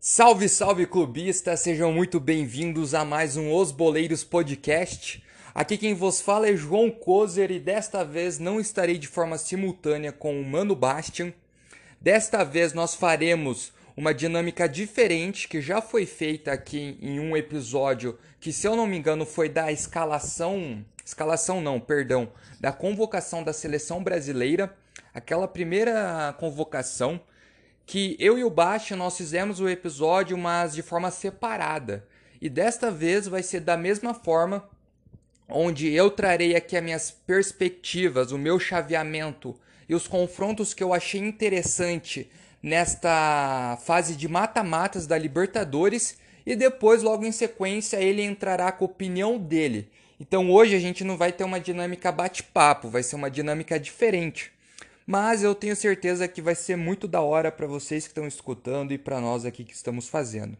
Salve, salve clubistas, sejam muito bem-vindos a mais um Os Boleiros Podcast. Aqui quem vos fala é João Kozer e desta vez não estarei de forma simultânea com o Mano Bastian. Desta vez nós faremos uma dinâmica diferente que já foi feita aqui em um episódio que, se eu não me engano, foi da escalação. Escalação não, perdão, da convocação da seleção brasileira. Aquela primeira convocação que eu e o Bastian nós fizemos o episódio, mas de forma separada. E desta vez vai ser da mesma forma, onde eu trarei aqui as minhas perspectivas, o meu chaveamento e os confrontos que eu achei interessante nesta fase de mata-matas da Libertadores e depois logo em sequência ele entrará com a opinião dele. Então hoje a gente não vai ter uma dinâmica bate-papo, vai ser uma dinâmica diferente mas eu tenho certeza que vai ser muito da hora para vocês que estão escutando e para nós aqui que estamos fazendo.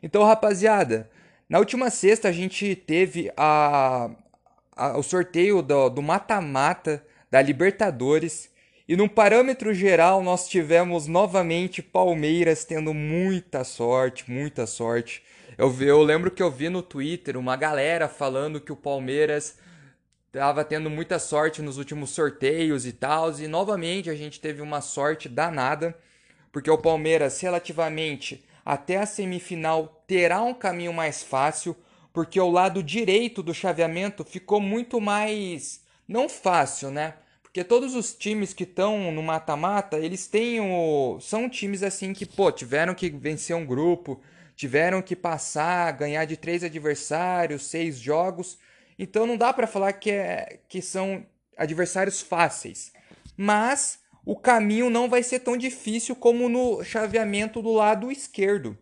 Então, rapaziada, na última sexta a gente teve a, a o sorteio do mata-mata da Libertadores e num parâmetro geral nós tivemos novamente Palmeiras tendo muita sorte, muita sorte. Eu, eu lembro que eu vi no Twitter uma galera falando que o Palmeiras estava tendo muita sorte nos últimos sorteios e tal, e novamente a gente teve uma sorte danada, porque o Palmeiras relativamente até a semifinal terá um caminho mais fácil, porque o lado direito do chaveamento ficou muito mais não fácil, né? Porque todos os times que estão no mata-mata, eles têm o são times assim que, pô, tiveram que vencer um grupo, tiveram que passar, ganhar de três adversários, seis jogos, então não dá para falar que, é, que são adversários fáceis. Mas o caminho não vai ser tão difícil como no chaveamento do lado esquerdo.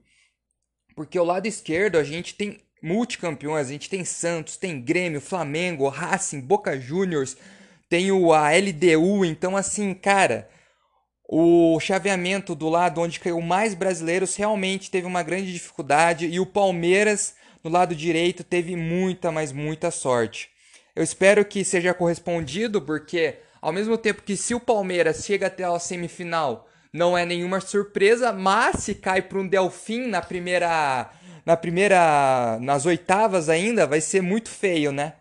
Porque o lado esquerdo a gente tem multicampeões, a gente tem Santos, tem Grêmio, Flamengo, Racing, Boca Juniors, tem o a LDU, então assim, cara, o chaveamento do lado onde caiu mais brasileiros realmente teve uma grande dificuldade e o Palmeiras no lado direito teve muita, mas muita sorte. Eu espero que seja correspondido, porque ao mesmo tempo que se o Palmeiras chega até a semifinal, não é nenhuma surpresa, mas se cai para um Delfim na primeira na primeira nas oitavas ainda, vai ser muito feio, né?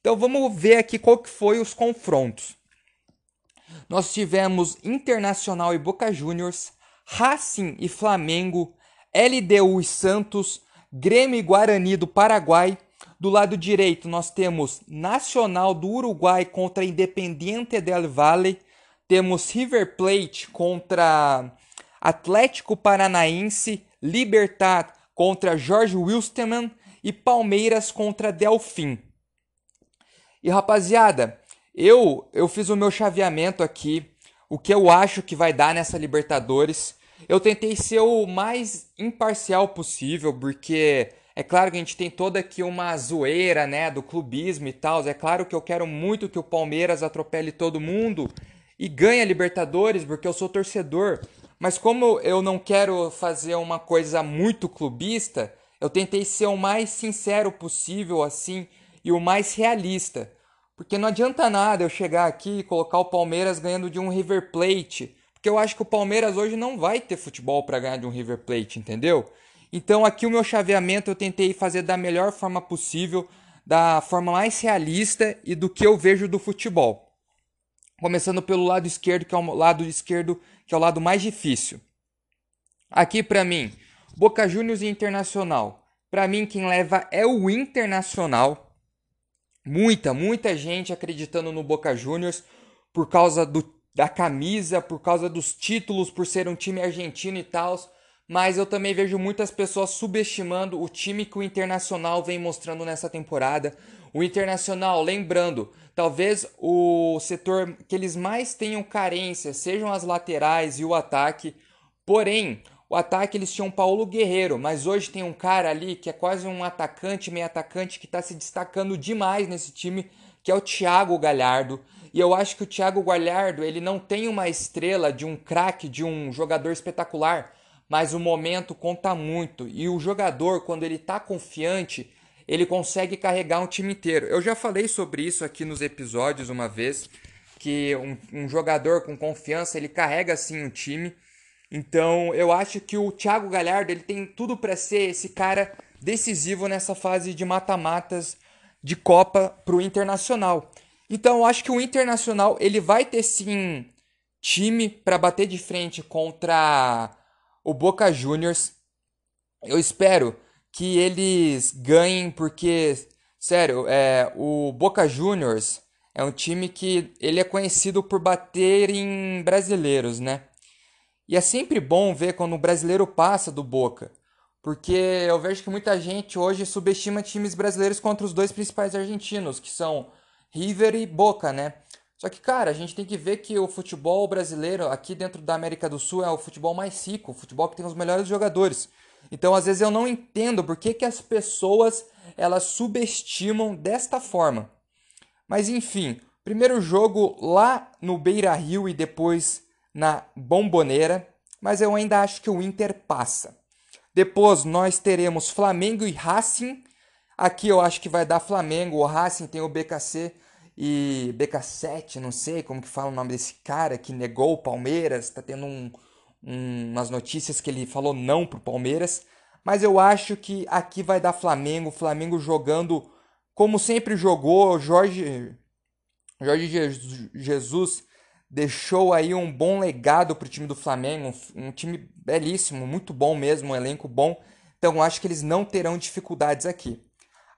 Então vamos ver aqui qual que foi os confrontos. Nós tivemos Internacional e Boca Juniors, Racing e Flamengo, LDU e Santos, Grêmio e Guarani do Paraguai. Do lado direito, nós temos Nacional do Uruguai contra Independiente del Valle. Temos River Plate contra Atlético Paranaense. Libertar contra Jorge Wilstermann. E Palmeiras contra Delfim. E rapaziada, eu, eu fiz o meu chaveamento aqui. O que eu acho que vai dar nessa Libertadores. Eu tentei ser o mais imparcial possível, porque é claro que a gente tem toda aqui uma zoeira, né, do clubismo e tal. É claro que eu quero muito que o Palmeiras atropele todo mundo e ganhe a Libertadores, porque eu sou torcedor. Mas como eu não quero fazer uma coisa muito clubista, eu tentei ser o mais sincero possível assim e o mais realista. Porque não adianta nada eu chegar aqui e colocar o Palmeiras ganhando de um River Plate porque eu acho que o Palmeiras hoje não vai ter futebol para ganhar de um River Plate, entendeu? Então aqui o meu chaveamento eu tentei fazer da melhor forma possível, da forma mais realista e do que eu vejo do futebol. Começando pelo lado esquerdo, que é o lado esquerdo, que é o lado mais difícil. Aqui para mim, Boca Juniors e Internacional. Para mim quem leva é o Internacional. Muita, muita gente acreditando no Boca Juniors por causa do da camisa, por causa dos títulos, por ser um time argentino e tal. Mas eu também vejo muitas pessoas subestimando o time que o Internacional vem mostrando nessa temporada. O Internacional, lembrando, talvez o setor que eles mais tenham carência sejam as laterais e o ataque. Porém, o ataque eles tinham Paulo Guerreiro, mas hoje tem um cara ali que é quase um atacante, meio atacante, que está se destacando demais nesse time, que é o Thiago Galhardo. E eu acho que o Thiago Galhardo, ele não tem uma estrela de um craque, de um jogador espetacular, mas o momento conta muito. E o jogador, quando ele está confiante, ele consegue carregar um time inteiro. Eu já falei sobre isso aqui nos episódios uma vez, que um, um jogador com confiança, ele carrega assim um time. Então, eu acho que o Thiago Galhardo, ele tem tudo para ser esse cara decisivo nessa fase de mata-matas de Copa pro Internacional. Então, eu acho que o Internacional, ele vai ter sim time para bater de frente contra o Boca Juniors. Eu espero que eles ganhem, porque, sério, é, o Boca Juniors é um time que ele é conhecido por bater em brasileiros, né? E é sempre bom ver quando o brasileiro passa do Boca, porque eu vejo que muita gente hoje subestima times brasileiros contra os dois principais argentinos, que são River e Boca, né? Só que, cara, a gente tem que ver que o futebol brasileiro aqui dentro da América do Sul é o futebol mais rico, o futebol que tem os melhores jogadores. Então, às vezes eu não entendo por que, que as pessoas elas subestimam desta forma. Mas enfim, primeiro jogo lá no Beira-Rio e depois na Bomboneira, mas eu ainda acho que o Inter passa. Depois nós teremos Flamengo e Racing. Aqui eu acho que vai dar Flamengo, o Racing tem o BKC e BK7, não sei como que fala o nome desse cara que negou o Palmeiras, tá tendo um, um, umas notícias que ele falou não pro Palmeiras, mas eu acho que aqui vai dar Flamengo, Flamengo jogando como sempre jogou, Jorge Jorge Jesus deixou aí um bom legado pro time do Flamengo, um, um time belíssimo, muito bom mesmo, um elenco bom. Então acho que eles não terão dificuldades aqui.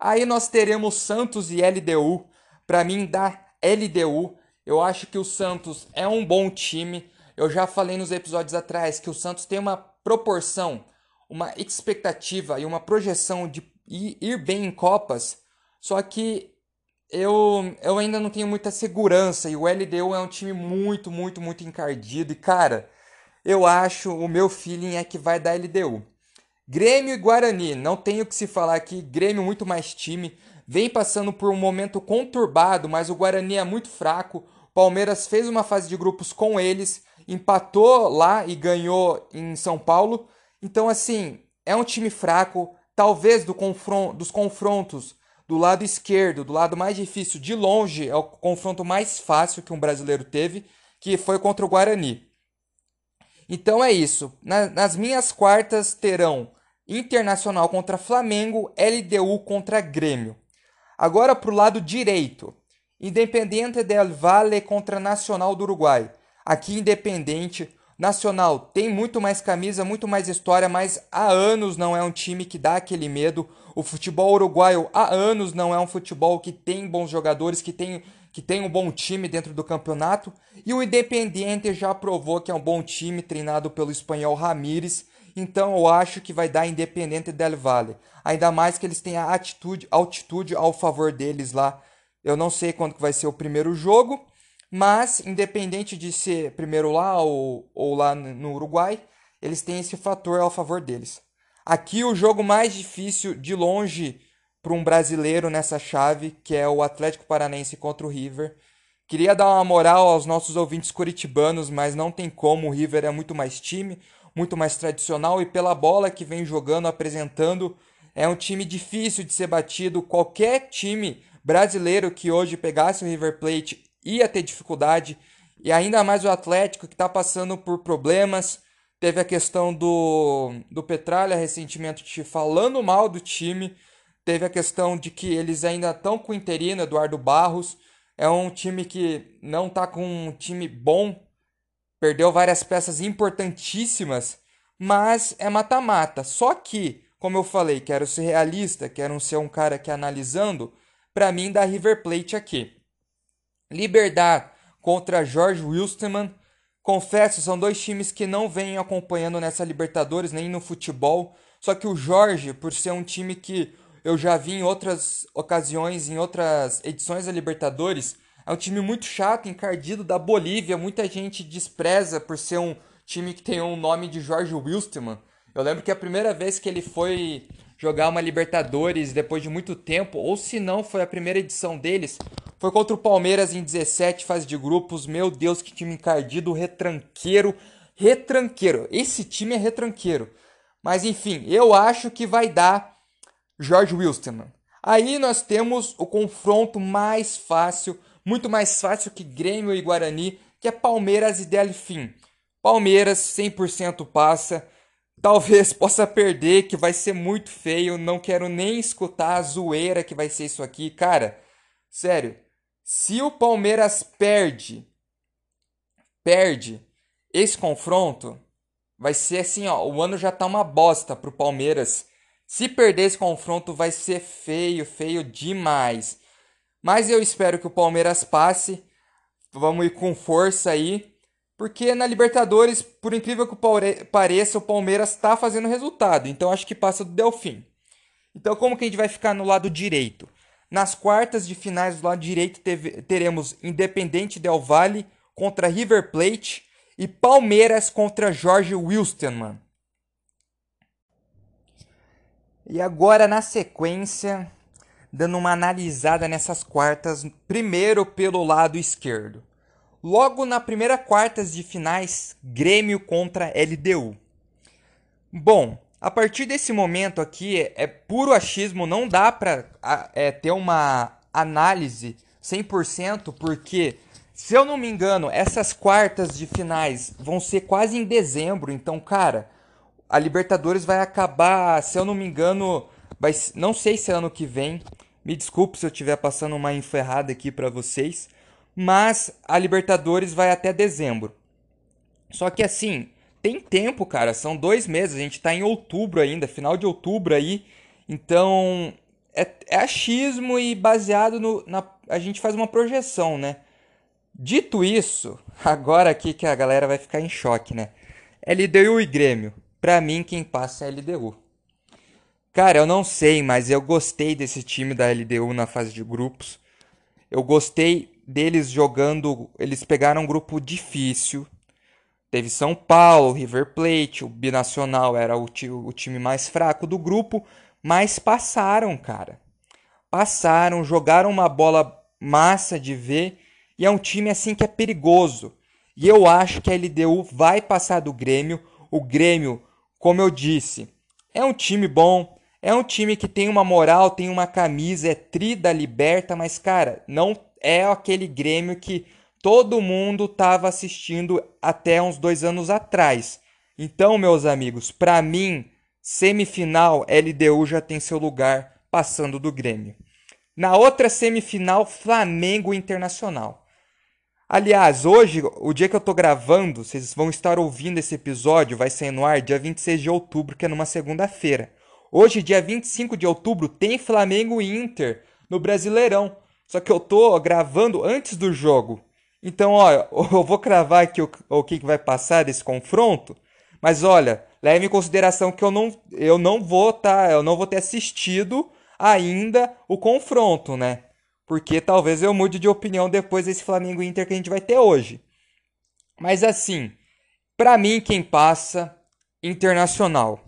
Aí nós teremos Santos e LDU para mim, da LDU, eu acho que o Santos é um bom time. Eu já falei nos episódios atrás que o Santos tem uma proporção, uma expectativa e uma projeção de ir bem em Copas, só que eu, eu ainda não tenho muita segurança e o LDU é um time muito, muito, muito encardido. E cara, eu acho, o meu feeling é que vai dar LDU. Grêmio e Guarani, não tenho o que se falar aqui. Grêmio muito mais time vem passando por um momento conturbado, mas o Guarani é muito fraco. Palmeiras fez uma fase de grupos com eles, empatou lá e ganhou em São Paulo. Então, assim, é um time fraco. Talvez do confron dos confrontos do lado esquerdo, do lado mais difícil, de longe, é o confronto mais fácil que um brasileiro teve, que foi contra o Guarani. Então é isso. Na, nas minhas quartas terão Internacional contra Flamengo, LDU contra Grêmio. Agora para o lado direito. Independente del Valle contra Nacional do Uruguai. Aqui Independente, Nacional tem muito mais camisa, muito mais história, mas há anos não é um time que dá aquele medo. O futebol uruguaio há anos não é um futebol que tem bons jogadores, que tem, que tem um bom time dentro do campeonato. E o Independiente já provou que é um bom time, treinado pelo espanhol Ramírez. Então eu acho que vai dar Independente del Valle. Ainda mais que eles têm a atitude, altitude ao favor deles lá. Eu não sei quando que vai ser o primeiro jogo, mas independente de ser primeiro lá ou, ou lá no Uruguai, eles têm esse fator ao favor deles. Aqui o jogo mais difícil de longe para um brasileiro nessa chave, que é o Atlético Paranense contra o River. Queria dar uma moral aos nossos ouvintes curitibanos, mas não tem como, o River é muito mais time muito mais tradicional e pela bola que vem jogando, apresentando, é um time difícil de ser batido. Qualquer time brasileiro que hoje pegasse o River Plate ia ter dificuldade, e ainda mais o Atlético que está passando por problemas. Teve a questão do, do Petralha recentemente falando mal do time. Teve a questão de que eles ainda estão com o interino, Eduardo Barros. É um time que não está com um time bom Perdeu várias peças importantíssimas, mas é mata-mata. Só que, como eu falei, quero ser realista, quero ser um cara que analisando, para mim dá River Plate aqui. Liberdade contra Jorge Wilstermann. Confesso, são dois times que não vêm acompanhando nessa Libertadores nem no futebol. Só que o Jorge, por ser um time que eu já vi em outras ocasiões, em outras edições da Libertadores, é um time muito chato, encardido da Bolívia. Muita gente despreza por ser um time que tem um nome de Jorge Wilstermann. Eu lembro que a primeira vez que ele foi jogar uma Libertadores depois de muito tempo, ou se não foi a primeira edição deles, foi contra o Palmeiras em 17 fase de grupos. Meu Deus, que time encardido, retranqueiro, retranqueiro. Esse time é retranqueiro. Mas enfim, eu acho que vai dar Jorge Wilstermann. Aí nós temos o confronto mais fácil, muito mais fácil que Grêmio e Guarani, que é Palmeiras e Delfim. Palmeiras 100% passa. Talvez possa perder, que vai ser muito feio. Não quero nem escutar a zoeira que vai ser isso aqui. Cara, sério. Se o Palmeiras perde, perde esse confronto, vai ser assim, ó. O ano já tá uma bosta pro Palmeiras. Se perder esse confronto, vai ser feio, feio demais. Mas eu espero que o Palmeiras passe. Vamos ir com força aí. Porque na Libertadores, por incrível que pareça, o Palmeiras está fazendo resultado. Então acho que passa do Delfim. Então como que a gente vai ficar no lado direito? Nas quartas de finais do lado direito teremos Independente Del Valle contra River Plate e Palmeiras contra Jorge Wilstermann. E agora na sequência, dando uma analisada nessas quartas, primeiro pelo lado esquerdo. Logo na primeira quartas de finais, Grêmio contra LDU. Bom, a partir desse momento aqui é, puro achismo, não dá para é, ter uma análise 100%, porque se eu não me engano, essas quartas de finais vão ser quase em dezembro, então, cara, a Libertadores vai acabar, se eu não me engano, vai, não sei se é ano que vem. Me desculpe se eu estiver passando uma enferrada aqui para vocês, mas a Libertadores vai até dezembro. Só que assim, tem tempo, cara, são dois meses, a gente tá em outubro ainda, final de outubro aí, então é, é achismo e baseado no. Na, a gente faz uma projeção, né? Dito isso, agora aqui que a galera vai ficar em choque, né? LDU e Grêmio. Pra mim, quem passa é LDU. Cara, eu não sei, mas eu gostei desse time da LDU na fase de grupos. Eu gostei deles jogando. Eles pegaram um grupo difícil. Teve São Paulo, River Plate, o Binacional era o, o time mais fraco do grupo, mas passaram, cara. Passaram, jogaram uma bola massa de ver e é um time assim que é perigoso. E eu acho que a LDU vai passar do Grêmio. O Grêmio, como eu disse, é um time bom, é um time que tem uma moral, tem uma camisa, é tri da liberta, mas cara, não é aquele Grêmio que todo mundo estava assistindo até uns dois anos atrás. Então, meus amigos, para mim, semifinal, LDU já tem seu lugar passando do Grêmio. Na outra semifinal, Flamengo Internacional. Aliás, hoje, o dia que eu tô gravando, vocês vão estar ouvindo esse episódio, vai sair no ar dia 26 de outubro, que é numa segunda-feira. Hoje, dia 25 de outubro, tem Flamengo Inter no Brasileirão. Só que eu tô gravando antes do jogo. Então, olha, eu vou cravar aqui o, o que vai passar desse confronto. Mas olha, leve em consideração que eu não, eu não vou tá, eu não vou ter assistido ainda o confronto, né? Porque talvez eu mude de opinião depois desse Flamengo Inter que a gente vai ter hoje. Mas assim, para mim quem passa Internacional.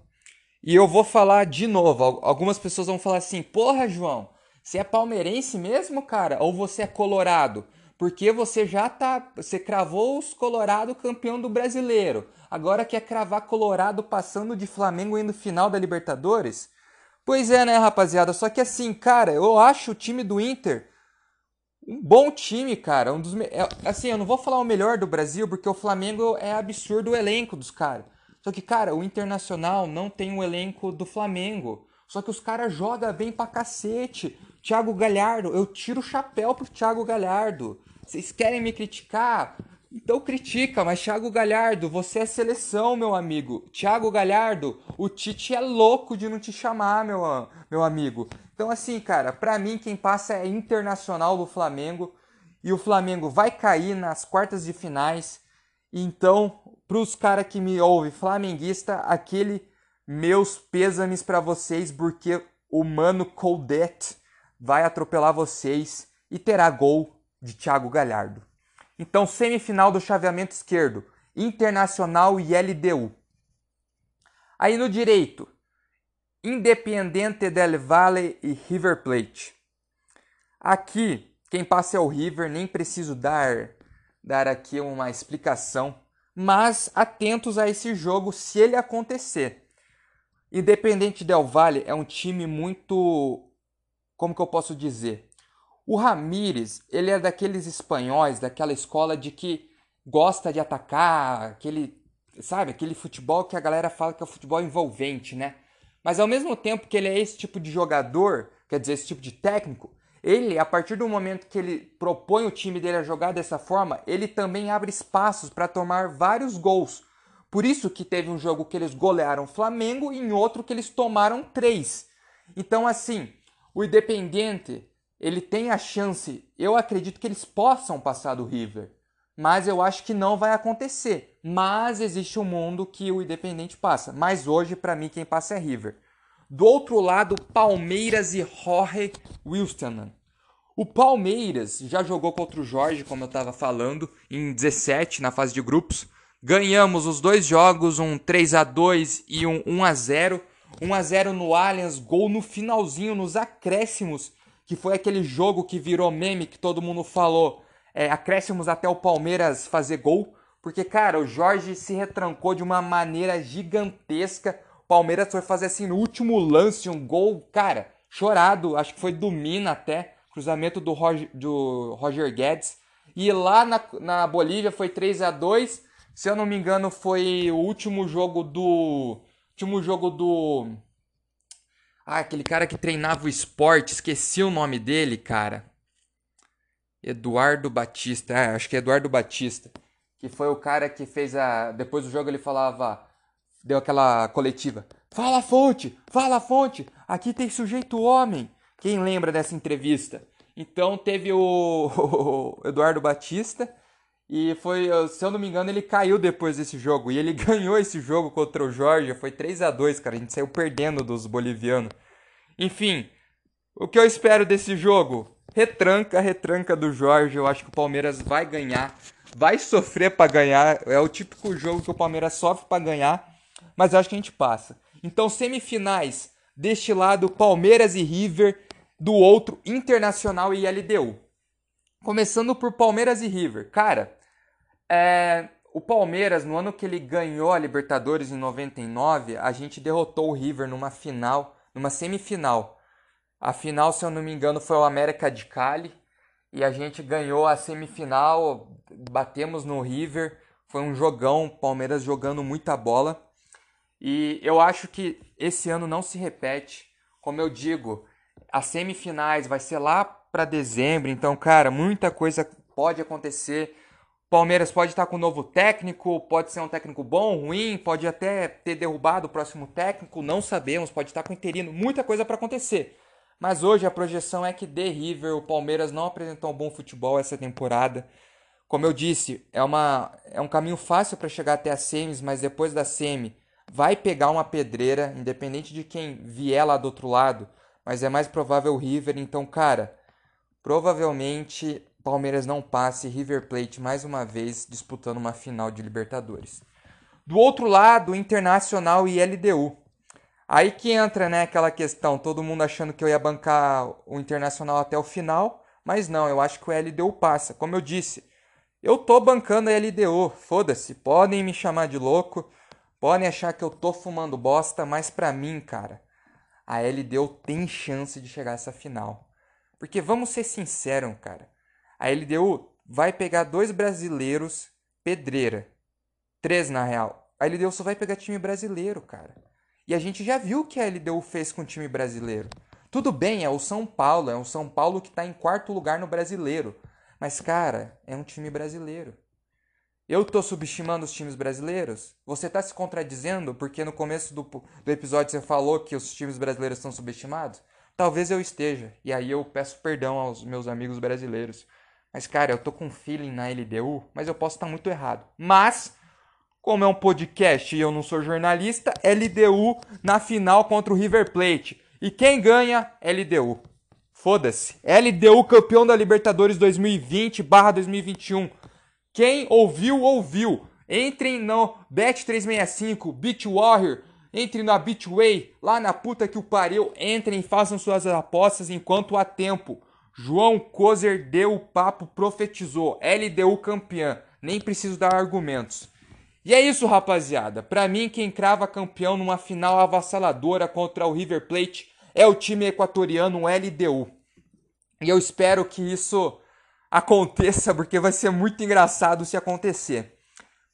E eu vou falar de novo. Algumas pessoas vão falar assim: "Porra, João, você é palmeirense mesmo, cara? Ou você é colorado? Porque você já tá. Você cravou os Colorado campeão do brasileiro. Agora quer cravar Colorado passando de Flamengo indo final da Libertadores? Pois é, né, rapaziada? Só que assim, cara, eu acho o time do Inter um bom time, cara. Um dos me... É, assim, eu não vou falar o melhor do Brasil, porque o Flamengo é absurdo o elenco dos caras. Só que, cara, o Internacional não tem o elenco do Flamengo. Só que os caras jogam bem pra cacete. Thiago Galhardo, eu tiro o chapéu pro Thiago Galhardo. Vocês querem me criticar? Então critica, mas Thiago Galhardo, você é seleção, meu amigo. Thiago Galhardo, o Tite é louco de não te chamar, meu, meu amigo. Então assim, cara, pra mim quem passa é internacional do Flamengo. E o Flamengo vai cair nas quartas de finais. Então, pros caras que me ouvem, flamenguista, aquele meus pêsames para vocês, porque o mano Coldet vai atropelar vocês e terá gol de Thiago Galhardo. Então, semifinal do chaveamento esquerdo, Internacional e LDU. Aí no direito, Independiente del Valle e River Plate. Aqui, quem passa é o River, nem preciso dar dar aqui uma explicação, mas atentos a esse jogo se ele acontecer. Independente Del Valle é um time muito como que eu posso dizer? O Ramires, ele é daqueles espanhóis, daquela escola de que gosta de atacar, aquele, sabe, aquele futebol que a galera fala que é o futebol envolvente, né? Mas ao mesmo tempo que ele é esse tipo de jogador, quer dizer, esse tipo de técnico, ele, a partir do momento que ele propõe o time dele a jogar dessa forma, ele também abre espaços para tomar vários gols. Por isso que teve um jogo que eles golearam o Flamengo e em outro que eles tomaram três. Então, assim, o Independente, ele tem a chance, eu acredito que eles possam passar do River. Mas eu acho que não vai acontecer. Mas existe um mundo que o Independente passa. Mas hoje, para mim, quem passa é River. Do outro lado, Palmeiras e Jorge Wilstermann. O Palmeiras já jogou contra o Jorge, como eu estava falando, em 17 na fase de grupos. Ganhamos os dois jogos, um 3 a 2 e um 1 a 0. 1 a 0 no Allianz, gol no finalzinho, nos acréscimos, que foi aquele jogo que virou meme que todo mundo falou. É, acréscimos até o Palmeiras fazer gol, porque cara, o Jorge se retrancou de uma maneira gigantesca. O Palmeiras foi fazer assim no último lance um gol, cara, chorado, acho que foi do Mina até cruzamento do Roger, do Roger Guedes. E lá na, na Bolívia foi 3 a 2 Se eu não me engano, foi o último jogo do. Último jogo do. Ah, aquele cara que treinava o esporte, esqueci o nome dele, cara. Eduardo Batista, é, acho que é Eduardo Batista. Que foi o cara que fez a. Depois do jogo ele falava. Deu aquela coletiva. Fala fonte, fala fonte, aqui tem sujeito homem. Quem lembra dessa entrevista? Então teve o, o Eduardo Batista e foi, se eu não me engano, ele caiu depois desse jogo. E ele ganhou esse jogo contra o Jorge. Foi 3 a 2 cara. A gente saiu perdendo dos bolivianos. Enfim, o que eu espero desse jogo? Retranca, retranca do Jorge. Eu acho que o Palmeiras vai ganhar. Vai sofrer para ganhar. É o típico jogo que o Palmeiras sofre para ganhar. Mas eu acho que a gente passa. Então, semifinais. Deste lado, Palmeiras e River do outro Internacional e LDU. Começando por Palmeiras e River. Cara, é, o Palmeiras, no ano que ele ganhou a Libertadores em 99, a gente derrotou o River numa final, numa semifinal. A final, se eu não me engano, foi o América de Cali. E a gente ganhou a semifinal, batemos no River. Foi um jogão, Palmeiras jogando muita bola. E eu acho que esse ano não se repete. Como eu digo, as semifinais vai ser lá para dezembro, então, cara, muita coisa pode acontecer. Palmeiras pode estar com um novo técnico, pode ser um técnico bom, ruim, pode até ter derrubado o próximo técnico, não sabemos, pode estar com interino, muita coisa para acontecer. Mas hoje a projeção é que de River, o Palmeiras não apresentou um bom futebol essa temporada. Como eu disse, é, uma, é um caminho fácil para chegar até a semis, mas depois da semi vai pegar uma pedreira, independente de quem vier lá do outro lado mas é mais provável o River. Então, cara, provavelmente Palmeiras não passe River Plate mais uma vez disputando uma final de Libertadores. Do outro lado, Internacional e LDU. Aí que entra, né, aquela questão, todo mundo achando que eu ia bancar o Internacional até o final, mas não, eu acho que o LDU passa. Como eu disse, eu tô bancando a LDU, foda-se, podem me chamar de louco, podem achar que eu tô fumando bosta, mas pra mim, cara, a LDU tem chance de chegar a essa final. Porque vamos ser sinceros, cara. A LDU vai pegar dois brasileiros pedreira. Três, na real. A LDU só vai pegar time brasileiro, cara. E a gente já viu o que a LDU fez com o time brasileiro. Tudo bem, é o São Paulo. É o São Paulo que está em quarto lugar no brasileiro. Mas, cara, é um time brasileiro. Eu tô subestimando os times brasileiros? Você tá se contradizendo porque no começo do, do episódio você falou que os times brasileiros são subestimados? Talvez eu esteja, e aí eu peço perdão aos meus amigos brasileiros. Mas, cara, eu tô com feeling na LDU, mas eu posso estar muito errado. Mas, como é um podcast e eu não sou jornalista, LDU na final contra o River Plate. E quem ganha? LDU. Foda-se. LDU campeão da Libertadores 2020/2021. Quem ouviu, ouviu. Entrem no Bet365, Beat Warrior, entrem na Bitway, lá na puta que o pariu. Entrem façam suas apostas enquanto há tempo. João Kozer deu o papo, profetizou. LDU campeã. Nem preciso dar argumentos. E é isso, rapaziada. Para mim, quem crava campeão numa final avassaladora contra o River Plate é o time equatoriano LDU. E eu espero que isso aconteça, porque vai ser muito engraçado se acontecer.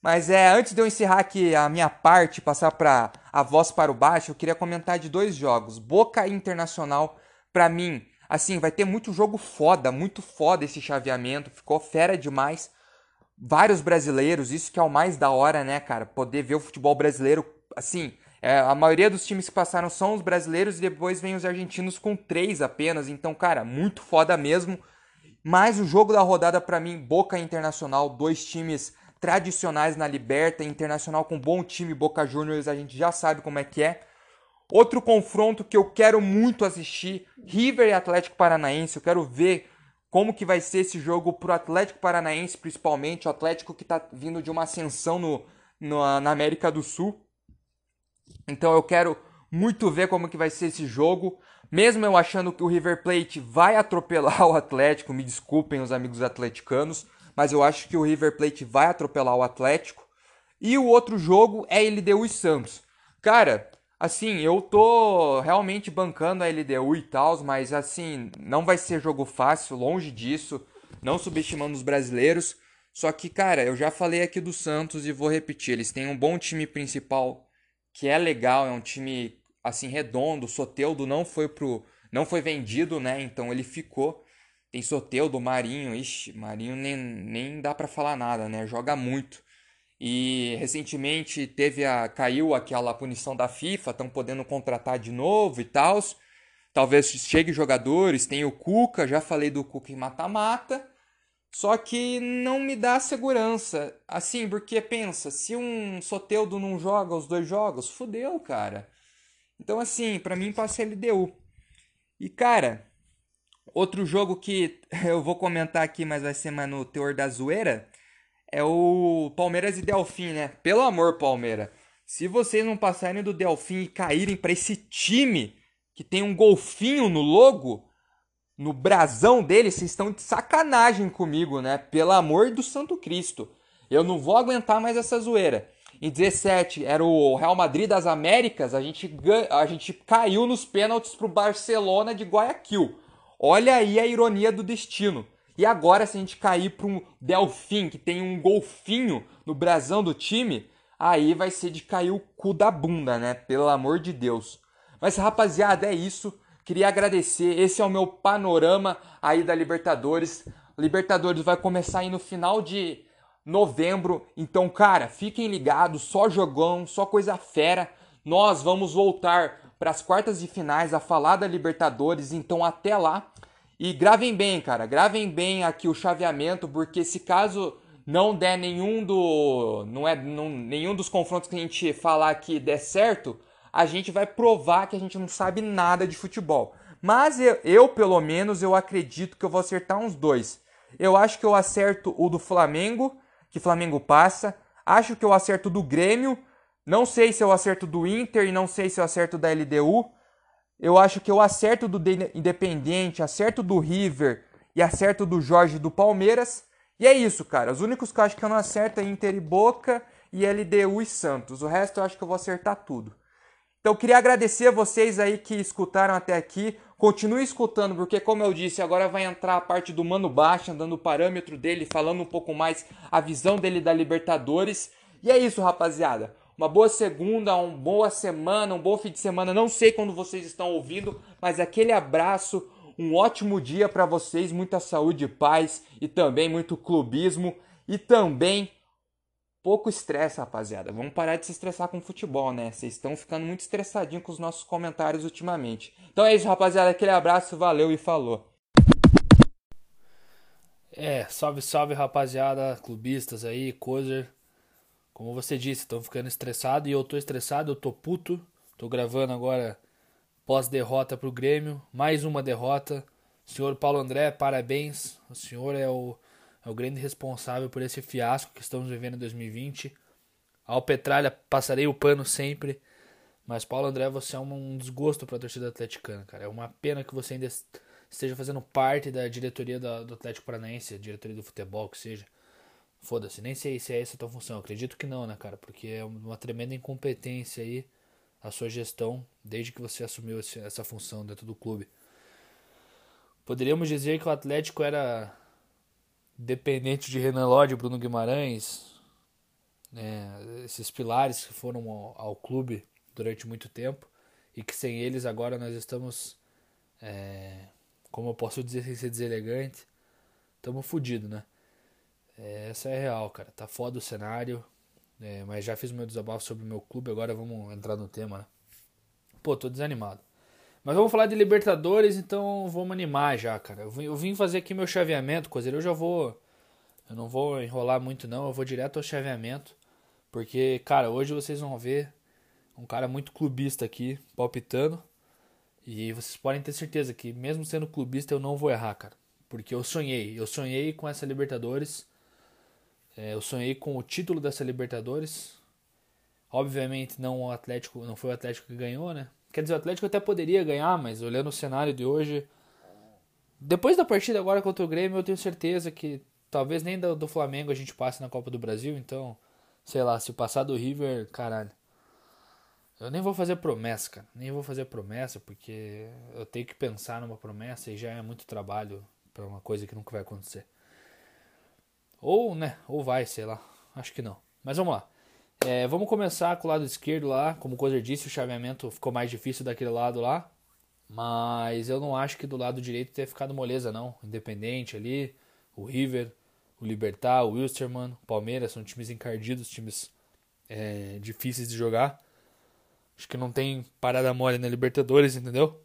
Mas é, antes de eu encerrar aqui a minha parte, passar para a voz para o baixo, eu queria comentar de dois jogos. Boca Internacional, para mim, assim, vai ter muito jogo foda, muito foda esse chaveamento, ficou fera demais. Vários brasileiros, isso que é o mais da hora, né, cara? Poder ver o futebol brasileiro, assim, é, a maioria dos times que passaram são os brasileiros e depois vem os argentinos com três apenas. Então, cara, muito foda mesmo. Mas o jogo da rodada para mim, Boca Internacional, dois times tradicionais na Liberta, Internacional com bom time, Boca Juniors, a gente já sabe como é que é. Outro confronto que eu quero muito assistir, River e Atlético Paranaense, eu quero ver como que vai ser esse jogo pro Atlético Paranaense, principalmente, o Atlético que tá vindo de uma ascensão no, no, na América do Sul. Então eu quero muito ver como que vai ser esse jogo. Mesmo eu achando que o River Plate vai atropelar o Atlético, me desculpem os amigos atleticanos, mas eu acho que o River Plate vai atropelar o Atlético. E o outro jogo é LDU e Santos. Cara, assim, eu tô realmente bancando a LDU e tal, mas assim, não vai ser jogo fácil, longe disso, não subestimando os brasileiros. Só que, cara, eu já falei aqui do Santos e vou repetir, eles têm um bom time principal que é legal, é um time assim redondo, Soteudo não foi pro não foi vendido, né? Então ele ficou. Tem Soteudo, Marinho, ixi, Marinho nem, nem dá para falar nada, né? Joga muito. E recentemente teve a caiu aquela punição da FIFA, estão podendo contratar de novo e tal. Talvez chegue jogadores, tem o Cuca, já falei do Cuca em mata-mata. Só que não me dá segurança. Assim, porque pensa, se um Soteudo não joga os dois jogos, fudeu, cara. Então, assim, para mim passa LDU. E, cara, Outro jogo que eu vou comentar aqui, mas vai ser mais no teor da zoeira, é o Palmeiras e Delfim, né? Pelo amor, Palmeiras. Se vocês não passarem do Delfim e caírem para esse time que tem um golfinho no logo, no brasão dele, vocês estão de sacanagem comigo, né? Pelo amor do Santo Cristo. Eu não vou aguentar mais essa zoeira. Em 17 era o Real Madrid das Américas, a gente, a gente caiu nos pênaltis pro Barcelona de Guayaquil. Olha aí a ironia do destino. E agora, se a gente cair para um Delfim, que tem um golfinho no brasão do time, aí vai ser de cair o cu da bunda, né? Pelo amor de Deus. Mas, rapaziada, é isso. Queria agradecer. Esse é o meu panorama aí da Libertadores. Libertadores vai começar aí no final de novembro. Então, cara, fiquem ligados. Só jogão, só coisa fera. Nós vamos voltar para as quartas de finais a falar da Libertadores. Então, até lá. E gravem bem, cara, gravem bem aqui o chaveamento, porque se caso não der nenhum do não é não, nenhum dos confrontos que a gente falar aqui der certo, a gente vai provar que a gente não sabe nada de futebol. Mas eu, eu pelo menos eu acredito que eu vou acertar uns dois. Eu acho que eu acerto o do Flamengo, que Flamengo passa. Acho que eu acerto do Grêmio. Não sei se eu acerto do Inter e não sei se eu acerto da LDU. Eu acho que eu acerto do Independente, acerto do River e acerto do Jorge do Palmeiras. E é isso, cara. Os únicos que eu acho que eu não acerto é Inter e Boca e LDU e Santos. O resto eu acho que eu vou acertar tudo. Então eu queria agradecer a vocês aí que escutaram até aqui. Continue escutando, porque como eu disse, agora vai entrar a parte do Mano Baixa, dando o parâmetro dele, falando um pouco mais a visão dele da Libertadores. E é isso, rapaziada uma boa segunda, uma boa semana, um bom fim de semana. Não sei quando vocês estão ouvindo, mas aquele abraço, um ótimo dia para vocês, muita saúde e paz e também muito clubismo e também pouco estresse, rapaziada. Vamos parar de se estressar com futebol, né? Vocês estão ficando muito estressadinhos com os nossos comentários ultimamente. Então é isso, rapaziada. Aquele abraço, valeu e falou. É, salve, salve, rapaziada, clubistas aí, Cozer. Como você disse, estão ficando estressados e eu tô estressado, eu tô puto. Tô gravando agora pós-derrota pro Grêmio, mais uma derrota. Senhor Paulo André, parabéns. O senhor é o, é o grande responsável por esse fiasco que estamos vivendo em 2020. Ao Petralha, passarei o pano sempre. Mas Paulo André, você é um desgosto para a torcida atleticana, cara. É uma pena que você ainda esteja fazendo parte da diretoria do Atlético Paranaense, diretoria do futebol, que seja. Foda-se, nem sei se é essa a tua função. Acredito que não, né, cara? Porque é uma tremenda incompetência aí. a sua gestão desde que você assumiu essa função dentro do clube. Poderíamos dizer que o Atlético era dependente de Renan Lodge Bruno Guimarães, né, esses pilares que foram ao, ao, clube durante muito tempo e que sem eles agora nós estamos, é, como eu posso dizer sem ser deselegante, estamos fodidos, né? É, essa é real, cara. Tá foda o cenário, é, mas já fiz meu desabafo sobre o meu clube, agora vamos entrar no tema, né? Pô, tô desanimado. Mas vamos falar de Libertadores, então vamos animar já, cara. Eu vim, fazer aqui meu chaveamento, coisa. Eu já vou. Eu não vou enrolar muito, não. Eu vou direto ao chaveamento. Porque, cara, hoje vocês vão ver um cara muito clubista aqui, palpitando. E vocês podem ter certeza que, mesmo sendo clubista, eu não vou errar, cara. Porque eu sonhei. Eu sonhei com essa Libertadores. É, eu sonhei com o título dessa Libertadores. Obviamente, não o Atlético, não foi o Atlético que ganhou, né? Quer dizer, o Atlético até poderia ganhar, mas olhando o cenário de hoje. Depois da partida agora contra o Grêmio, eu tenho certeza que talvez nem do, do Flamengo a gente passe na Copa do Brasil. Então, sei lá, se passar do River, caralho. Eu nem vou fazer promessa, cara. Nem vou fazer promessa, porque eu tenho que pensar numa promessa e já é muito trabalho para uma coisa que nunca vai acontecer. Ou, né? Ou vai, sei lá. Acho que não. Mas vamos lá. É, vamos começar com o lado esquerdo lá. Como o Cozer disse, o chaveamento ficou mais difícil daquele lado lá. Mas eu não acho que do lado direito tenha ficado moleza, não. Independente ali, o River, o Libertar, o Wilstermann, o Palmeiras são times encardidos, times é, difíceis de jogar. Acho que não tem parada mole na Libertadores, entendeu?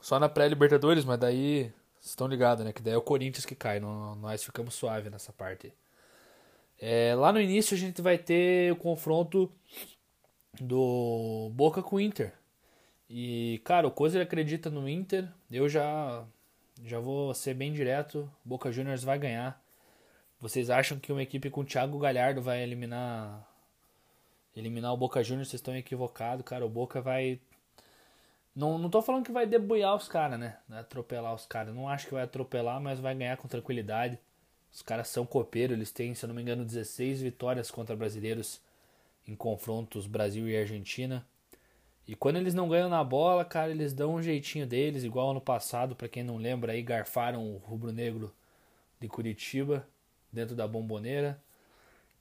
Só na pré-Libertadores, mas daí vocês estão ligados, né? Que daí é o Corinthians que cai. Nós ficamos suave nessa parte. É, lá no início a gente vai ter o confronto do Boca com o Inter. E, cara, o Cozer acredita no Inter. Eu já já vou ser bem direto. Boca Juniors vai ganhar. Vocês acham que uma equipe com o Thiago Galhardo vai eliminar eliminar o Boca Juniors? Vocês estão equivocados, cara. O Boca vai não, não tô falando que vai debulhar os caras, né? Atropelar os caras. Não acho que vai atropelar, mas vai ganhar com tranquilidade. Os caras são copeiros, eles têm, se eu não me engano, 16 vitórias contra brasileiros em confrontos Brasil e Argentina. E quando eles não ganham na bola, cara, eles dão um jeitinho deles, igual ano passado, para quem não lembra aí, garfaram o rubro-negro de Curitiba dentro da bomboneira.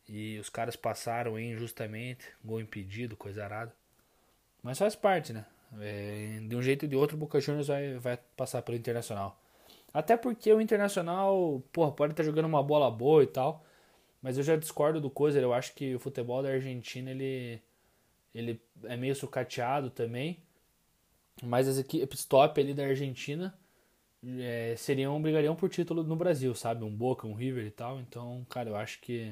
E os caras passaram aí injustamente, gol impedido, coisa arada. Mas faz parte, né? É, de um jeito ou de outro, o Boca Juniors vai, vai passar pelo Internacional. Até porque o Internacional, porra, pode estar jogando uma bola boa e tal, mas eu já discordo do Cozer, eu acho que o futebol da Argentina, ele, ele é meio sucateado também, mas as equipes top ali da Argentina é, seriam, brigariam por título no Brasil, sabe? Um Boca, um River e tal, então, cara, eu acho que,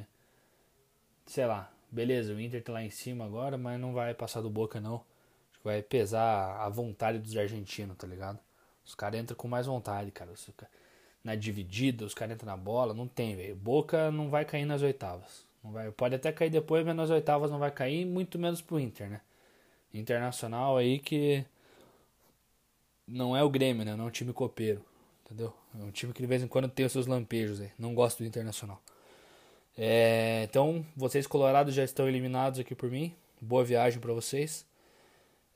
sei lá, beleza, o Inter tá lá em cima agora, mas não vai passar do Boca não, vai pesar a vontade dos argentinos, tá ligado? Os caras entram com mais vontade, cara. Na dividida, os caras entram na bola, não tem, velho. Boca não vai cair nas oitavas. Não vai, pode até cair depois, mas nas oitavas não vai cair, muito menos pro Inter, né? Internacional aí que não é o Grêmio, né? Não é um time copeiro, entendeu? É um time que de vez em quando tem os seus lampejos aí. Não gosto do Internacional. É, então, vocês colorados já estão eliminados aqui por mim. Boa viagem para vocês.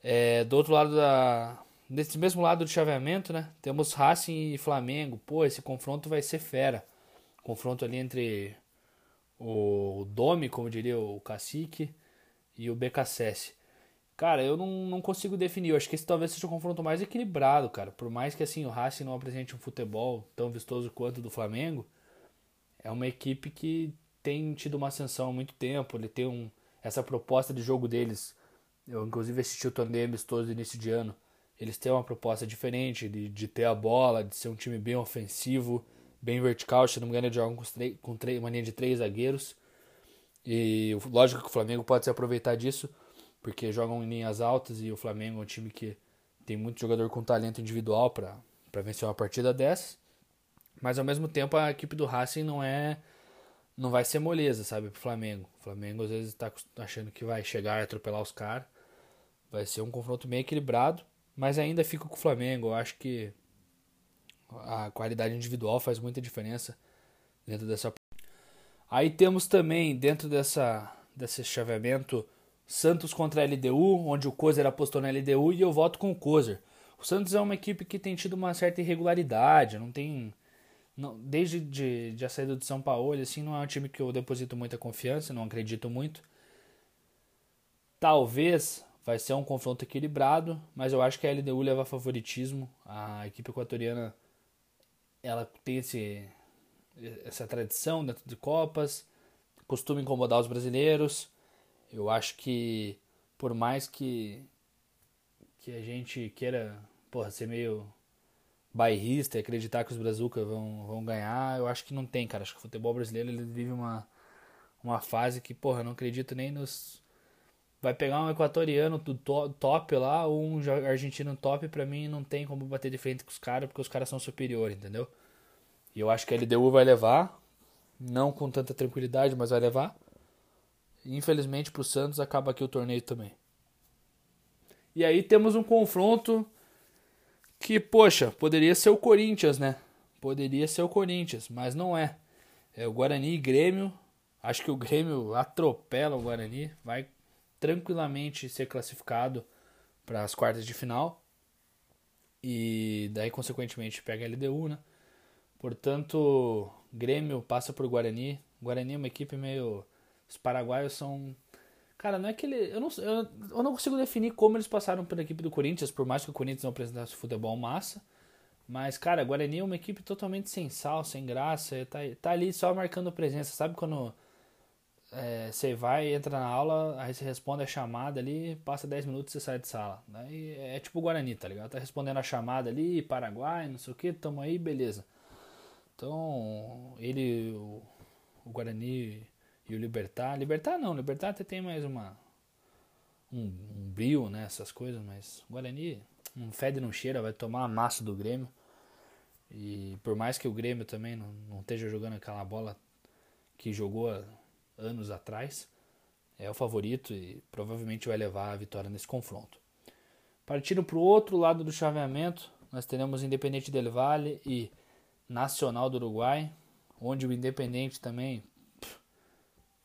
É, do outro lado da, Nesse mesmo lado do chaveamento, né? Temos Racing e Flamengo. Pô, esse confronto vai ser fera. Confronto ali entre o Domi, como diria o Cacique, e o BKSS. Cara, eu não, não consigo definir. Eu acho que esse talvez seja o confronto mais equilibrado, cara. Por mais que assim o Racing não apresente um futebol tão vistoso quanto o do Flamengo, é uma equipe que tem tido uma ascensão há muito tempo. Ele tem um, essa proposta de jogo deles. Eu inclusive assisti o torneio amistoso do início de ano eles têm uma proposta diferente de, de ter a bola, de ser um time bem ofensivo, bem vertical. Se não me engano, eles jogam com, com três, mania de três zagueiros. E lógico que o Flamengo pode se aproveitar disso, porque jogam em linhas altas e o Flamengo é um time que tem muito jogador com talento individual para vencer uma partida dessas. Mas ao mesmo tempo a equipe do Racing não é não vai ser moleza, sabe, pro Flamengo. O Flamengo às vezes está achando que vai chegar e atropelar os caras. Vai ser um confronto bem equilibrado. Mas ainda fico com o Flamengo. Eu acho que a qualidade individual faz muita diferença dentro dessa. Aí temos também, dentro dessa, desse chaveamento, Santos contra a LDU, onde o Kozer apostou na LDU e eu voto com o Kozer. O Santos é uma equipe que tem tido uma certa irregularidade, não tem. Não, desde de, de a saída do São Paulo, assim, não é um time que eu deposito muita confiança, não acredito muito. Talvez vai ser um confronto equilibrado, mas eu acho que a LDU leva favoritismo. A equipe equatoriana ela tem esse, essa tradição dentro de Copas, costuma incomodar os brasileiros. Eu acho que por mais que que a gente queira porra, ser meio bairrista e acreditar que os brazucas vão, vão ganhar, eu acho que não tem, cara. Acho que o futebol brasileiro ele vive uma, uma fase que, porra, eu não acredito nem nos. Vai pegar um equatoriano do top lá ou um argentino top, pra mim não tem como bater de frente com os caras, porque os caras são superiores, entendeu? E eu acho que a LDU vai levar, não com tanta tranquilidade, mas vai levar. Infelizmente para o Santos acaba aqui o torneio também. E aí temos um confronto que, poxa, poderia ser o Corinthians, né? Poderia ser o Corinthians, mas não é. É o Guarani e Grêmio. Acho que o Grêmio atropela o Guarani, vai tranquilamente ser classificado para as quartas de final. E daí, consequentemente, pega a LDU, né? Portanto, Grêmio passa por Guarani. Guarani é uma equipe meio os paraguaios são. Cara, não é que ele. Eu não, eu, eu não consigo definir como eles passaram pela equipe do Corinthians, por mais que o Corinthians não apresentasse futebol massa. Mas, cara, Guarani é uma equipe totalmente sem sal, sem graça. Tá, tá ali só marcando presença. Sabe quando é, você vai, entra na aula, aí você responde a chamada ali, passa 10 minutos e você sai de sala. Daí é tipo o Guarani, tá ligado? Tá respondendo a chamada ali, Paraguai, não sei o que, tamo aí, beleza. Então, ele, o, o Guarani e o Libertar. Libertar não, Libertar até tem mais uma. Um, um brilho, né? Essas coisas, mas Guarani não fede, não cheira, vai tomar a massa do Grêmio. E por mais que o Grêmio também não, não esteja jogando aquela bola que jogou anos atrás, é o favorito e provavelmente vai levar a vitória nesse confronto. Partindo para o outro lado do chaveamento, nós teremos Independente del Valle e Nacional do Uruguai, onde o Independente também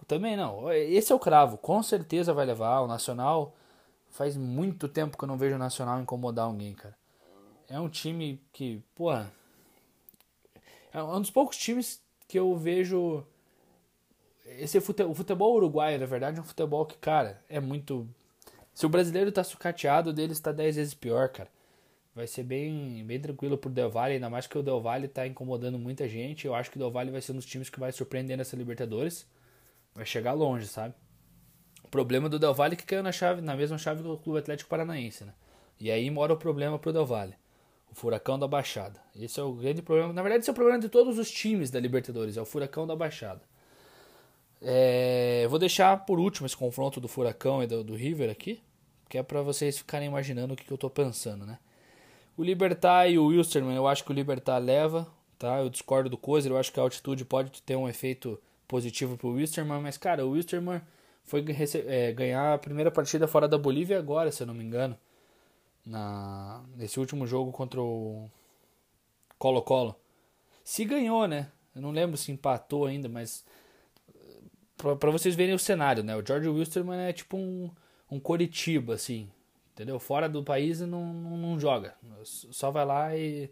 também não. Esse é o cravo. Com certeza vai levar. O Nacional. Faz muito tempo que eu não vejo o Nacional incomodar alguém, cara. É um time que, porra. É um dos poucos times que eu vejo. Esse futebol, o futebol uruguaio, na verdade, é um futebol que, cara, é muito. Se o brasileiro tá sucateado, o deles tá 10 vezes pior, cara. Vai ser bem, bem tranquilo pro Del Valle, ainda mais que o Del Valle tá incomodando muita gente. Eu acho que o Del Valle vai ser um dos times que vai surpreender nessa Libertadores vai chegar longe, sabe? O problema do Del Valle é que caiu na, chave, na mesma chave que o Clube Atlético Paranaense, né? E aí mora o problema pro Del Valle. O furacão da Baixada. Esse é o grande problema. Na verdade, esse é o problema de todos os times da Libertadores. É o furacão da Baixada. É, vou deixar por último esse confronto do Furacão e do, do River aqui, que é para vocês ficarem imaginando o que, que eu tô pensando, né? O Libertar e o Wilstermann, eu acho que o Libertar leva, tá? Eu discordo do Kozer, eu acho que a altitude pode ter um efeito positivo pro Wilstermann, mas cara, o Wilstermann foi é, ganhar a primeira partida fora da Bolívia agora, se eu não me engano. Na, nesse último jogo contra o Colo-Colo. Se ganhou, né? Eu não lembro se empatou ainda, mas para vocês verem o cenário, né? O George Wilstermann é tipo um, um Coritiba, assim, entendeu? Fora do país e não, não, não, joga. Só vai lá e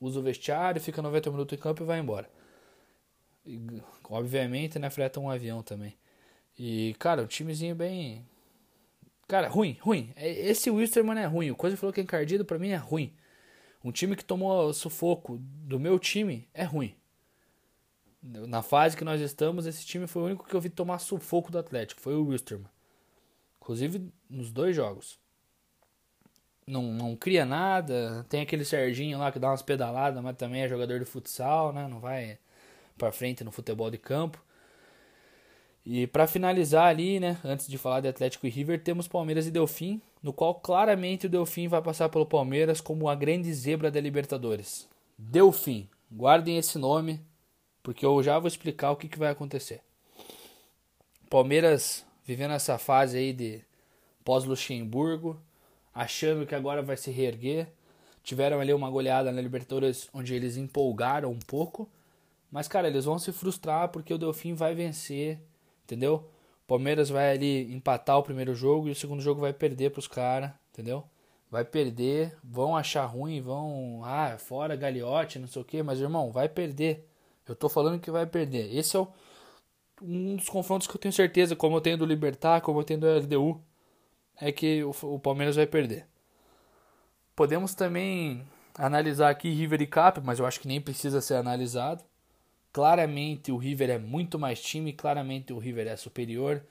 usa o vestiário, fica 90 minutos em campo e vai embora. E, obviamente, né, freta um avião também. E, cara, o timezinho bem. Cara, ruim, ruim. É, esse Wisterman é ruim. O Coisa falou que é encardido, pra mim é ruim. Um time que tomou sufoco do meu time é ruim. Na fase que nós estamos, esse time foi o único que eu vi tomar sufoco do Atlético. Foi o Wisterman. Inclusive nos dois jogos. Não, não cria nada. Tem aquele Serginho lá que dá umas pedaladas, mas também é jogador de futsal, né? Não vai para frente no futebol de campo. E para finalizar ali, né, antes de falar de Atlético e River, temos Palmeiras e Delfim, no qual claramente o Delfim vai passar pelo Palmeiras como a grande zebra da Libertadores. Delfim, guardem esse nome, porque eu já vou explicar o que, que vai acontecer. Palmeiras vivendo essa fase aí de pós-Luxemburgo, achando que agora vai se reerguer. Tiveram ali uma goleada na Libertadores onde eles empolgaram um pouco mas, cara, eles vão se frustrar porque o Delfim vai vencer, entendeu? Palmeiras vai ali empatar o primeiro jogo e o segundo jogo vai perder pros caras, entendeu? Vai perder, vão achar ruim, vão, ah, fora Gagliotti, não sei o que, mas irmão, vai perder. Eu tô falando que vai perder. Esse é o, um dos confrontos que eu tenho certeza, como eu tenho do Libertar, como eu tenho do LDU, é que o, o Palmeiras vai perder. Podemos também analisar aqui River e Cap, mas eu acho que nem precisa ser analisado. Claramente o River é muito mais time, claramente o River é superior.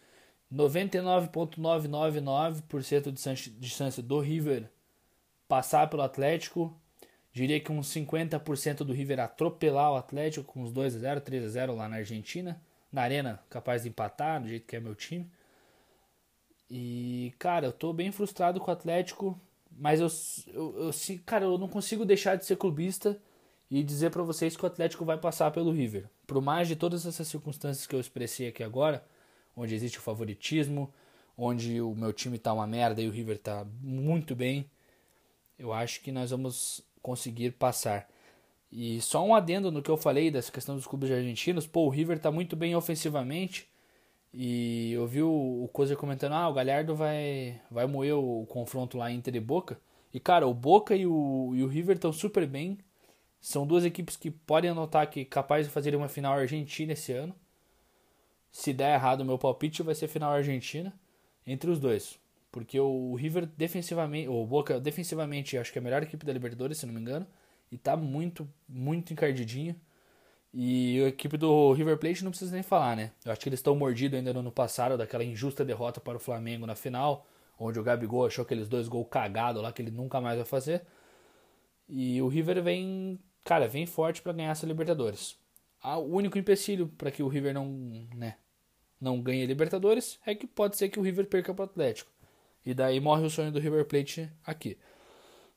99,999% de chance do River passar pelo Atlético. Diria que uns 50% do River atropelar o Atlético com uns 2 a 0, 3 a 0 lá na Argentina, na Arena, capaz de empatar, do jeito que é meu time. E, cara, eu tô bem frustrado com o Atlético, mas eu, eu, eu cara, eu não consigo deixar de ser clubista e dizer para vocês que o Atlético vai passar pelo River. Por mais de todas essas circunstâncias que eu expressei aqui agora, onde existe o favoritismo, onde o meu time tá uma merda e o River tá muito bem, eu acho que nós vamos conseguir passar. E só um adendo no que eu falei dessa questão dos clubes argentinos, pô, o River tá muito bem ofensivamente. E eu vi o, o Coisa comentando, ah, o Galhardo vai, vai moer o, o confronto lá Inter e Boca. E cara, o Boca e o, e o River estão super bem. São duas equipes que podem anotar que capaz de fazer uma final argentina esse ano. Se der errado o meu palpite, vai ser final argentina entre os dois. Porque o River defensivamente, o Boca defensivamente, acho que é a melhor equipe da Libertadores, se não me engano, e tá muito, muito encardidinho. E a equipe do River Plate não precisa nem falar, né? Eu acho que eles estão mordidos ainda no ano passado daquela injusta derrota para o Flamengo na final, onde o Gabigol achou aqueles dois gols cagados lá que ele nunca mais vai fazer. E o River vem cara, vem forte para ganhar essa Libertadores. O único empecilho para que o River não, né, não ganhe Libertadores é que pode ser que o River perca para o Atlético. E daí morre o sonho do River Plate aqui.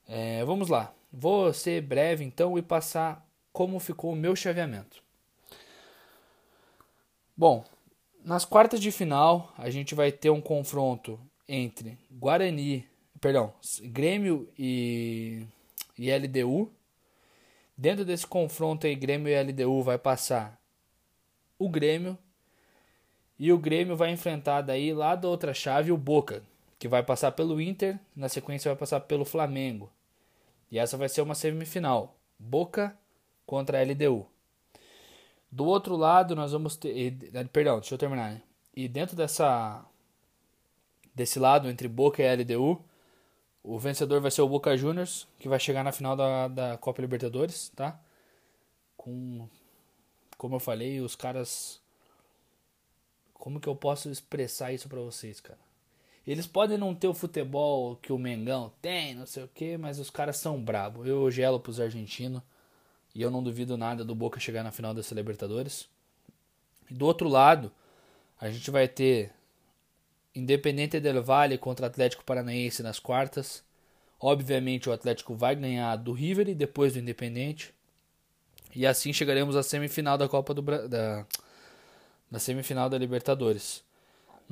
É, vamos lá. Vou ser breve então e passar como ficou o meu chaveamento. Bom, nas quartas de final a gente vai ter um confronto entre Guarani, perdão, Grêmio e, e LDU. Dentro desse confronto aí, Grêmio e LDU vai passar o Grêmio. E o Grêmio vai enfrentar daí lá da outra chave o Boca, que vai passar pelo Inter, na sequência vai passar pelo Flamengo. E essa vai ser uma semifinal. Boca contra a LDU. Do outro lado, nós vamos ter. Perdão, deixa eu terminar. Né? E dentro dessa. Desse lado, entre Boca e LDU, o vencedor vai ser o Boca Juniors, que vai chegar na final da, da Copa Libertadores, tá? Com, como eu falei, os caras. Como que eu posso expressar isso para vocês, cara? Eles podem não ter o futebol que o Mengão tem, não sei o que, mas os caras são brabo. Eu gelo pros argentinos e eu não duvido nada do Boca chegar na final dessa Libertadores. E do outro lado, a gente vai ter Independente del Valle contra Atlético Paranaense nas quartas. Obviamente o Atlético vai ganhar do River e depois do Independente. E assim chegaremos à semifinal da Copa do Bra... da na semifinal da Libertadores.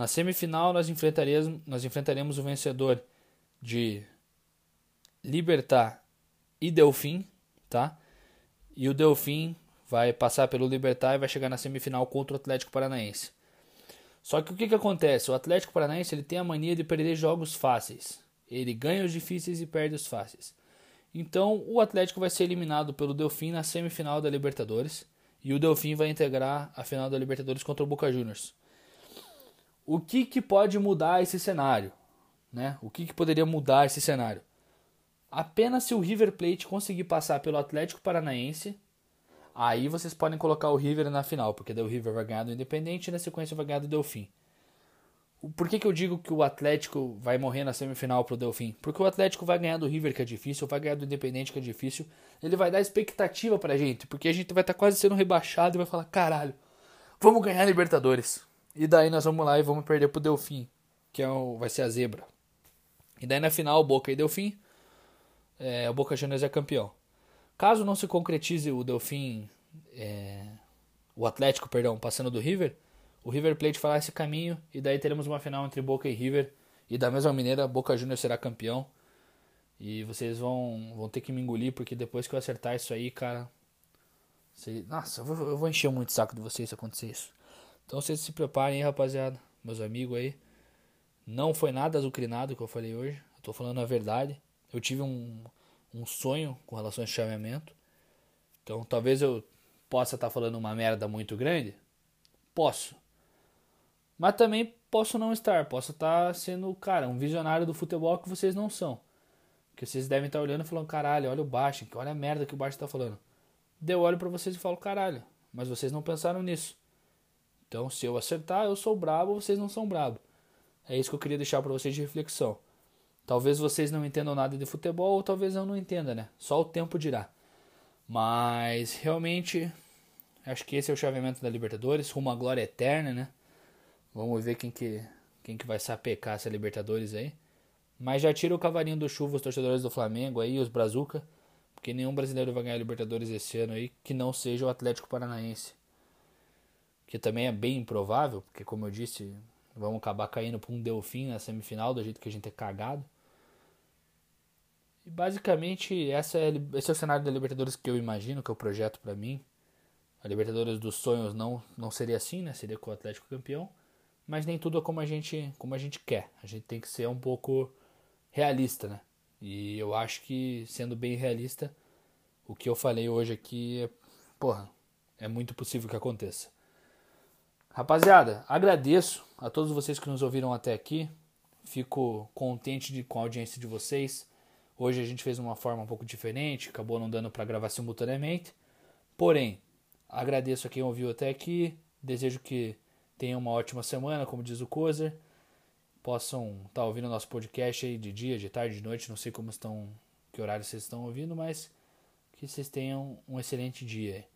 Na semifinal nós enfrentaremos nós enfrentaremos o vencedor de Libertar e Delfim, tá? E o Delfim vai passar pelo Libertar e vai chegar na semifinal contra o Atlético Paranaense. Só que o que, que acontece? O Atlético Paranaense ele tem a mania de perder jogos fáceis. Ele ganha os difíceis e perde os fáceis. Então o Atlético vai ser eliminado pelo Delfim na semifinal da Libertadores. E o Delfim vai integrar a final da Libertadores contra o Boca Juniors. O que, que pode mudar esse cenário? Né? O que, que poderia mudar esse cenário? Apenas se o River Plate conseguir passar pelo Atlético Paranaense Aí vocês podem colocar o River na final, porque daí o River vai ganhar do Independente e na sequência vai ganhar do Delfim. Por que, que eu digo que o Atlético vai morrer na semifinal pro Delfim? Porque o Atlético vai ganhar do River, que é difícil, vai ganhar do Independente, que é difícil. Ele vai dar expectativa pra gente, porque a gente vai estar tá quase sendo rebaixado e vai falar: caralho, vamos ganhar Libertadores. E daí nós vamos lá e vamos perder pro Delfim, que é o, vai ser a zebra. E daí na final, Boca e Delfim, é, o Boca Juniors é campeão. Caso não se concretize o Delfim, é, o Atlético, perdão, passando do River, o River Plate fará esse caminho e daí teremos uma final entre Boca e River. E da mesma maneira, Boca Juniors será campeão. E vocês vão, vão ter que me engolir, porque depois que eu acertar isso aí, cara. Nossa, eu vou, eu vou encher muito o saco de vocês se acontecer isso. Então vocês se preparem aí, rapaziada. meus amigos aí. Não foi nada azucrinado que eu falei hoje. Eu tô falando a verdade. Eu tive um, um sonho com relação a esse chaveamento. Então talvez eu possa estar tá falando uma merda muito grande. Posso. Mas também posso não estar. Posso estar tá sendo, cara, um visionário do futebol que vocês não são. Que vocês devem estar tá olhando e falando, caralho, olha o Baixo, olha a merda que o Baixo está falando. Deu olho para vocês e falo, caralho, mas vocês não pensaram nisso. Então, se eu acertar, eu sou brabo, vocês não são brabo. É isso que eu queria deixar para vocês de reflexão. Talvez vocês não entendam nada de futebol, ou talvez eu não entenda, né? Só o tempo dirá. Mas realmente, acho que esse é o chaveamento da Libertadores, rumo à glória eterna, né? Vamos ver quem que, quem que vai sapecar essa Libertadores aí. Mas já tira o cavalinho do chuva os torcedores do Flamengo aí, os Brazuca, porque nenhum brasileiro vai ganhar a Libertadores esse ano aí que não seja o Atlético Paranaense que também é bem improvável, porque como eu disse, vamos acabar caindo para um Delfim na semifinal, do jeito que a gente é cagado. E basicamente essa é, esse é o cenário da Libertadores que eu imagino, que é o projeto para mim. A Libertadores dos sonhos não, não seria assim, né? Seria com o Atlético campeão. Mas nem tudo é como a gente, como a gente quer. A gente tem que ser um pouco realista, né? E eu acho que, sendo bem realista, o que eu falei hoje aqui é, porra, é muito possível que aconteça. Rapaziada, agradeço a todos vocês que nos ouviram até aqui. Fico contente de, com a audiência de vocês. Hoje a gente fez uma forma um pouco diferente, acabou não dando para gravar simultaneamente. Porém, agradeço a quem ouviu até aqui. Desejo que tenham uma ótima semana, como diz o Kozer. Possam estar tá ouvindo o nosso podcast aí de dia, de tarde, de noite. Não sei como estão, que horário vocês estão ouvindo, mas que vocês tenham um excelente dia.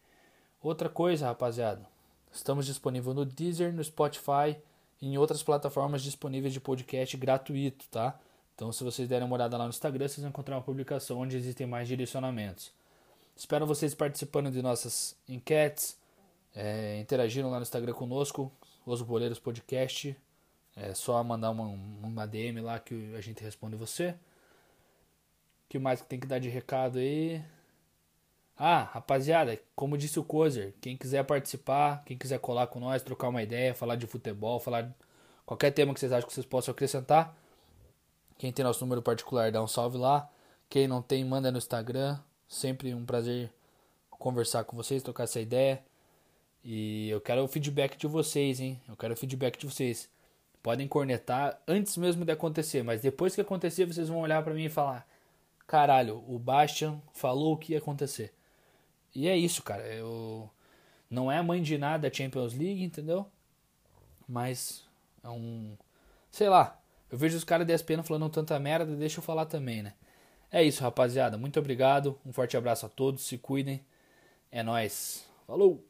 Outra coisa, rapaziada, Estamos disponíveis no Deezer, no Spotify e em outras plataformas disponíveis de podcast gratuito, tá? Então, se vocês derem uma olhada lá no Instagram, vocês vão encontrar uma publicação onde existem mais direcionamentos. Espero vocês participando de nossas enquetes, é, interagindo lá no Instagram conosco, Os Boleiros Podcast. É só mandar uma, uma DM lá que a gente responde você. O que mais que tem que dar de recado aí? Ah, rapaziada, como disse o Kozer, quem quiser participar, quem quiser colar com nós, trocar uma ideia, falar de futebol, falar qualquer tema que vocês acham que vocês possam acrescentar, quem tem nosso número particular, dá um salve lá. Quem não tem, manda no Instagram. Sempre um prazer conversar com vocês, trocar essa ideia. E eu quero o feedback de vocês, hein? Eu quero o feedback de vocês. Podem cornetar antes mesmo de acontecer, mas depois que acontecer, vocês vão olhar para mim e falar: caralho, o Bastian falou o que ia acontecer. E é isso, cara. Eu não é a mãe de nada a Champions League, entendeu? Mas é um, sei lá. Eu vejo os caras da falando tanta merda, deixa eu falar também, né? É isso, rapaziada. Muito obrigado. Um forte abraço a todos. Se cuidem. É nós. Falou.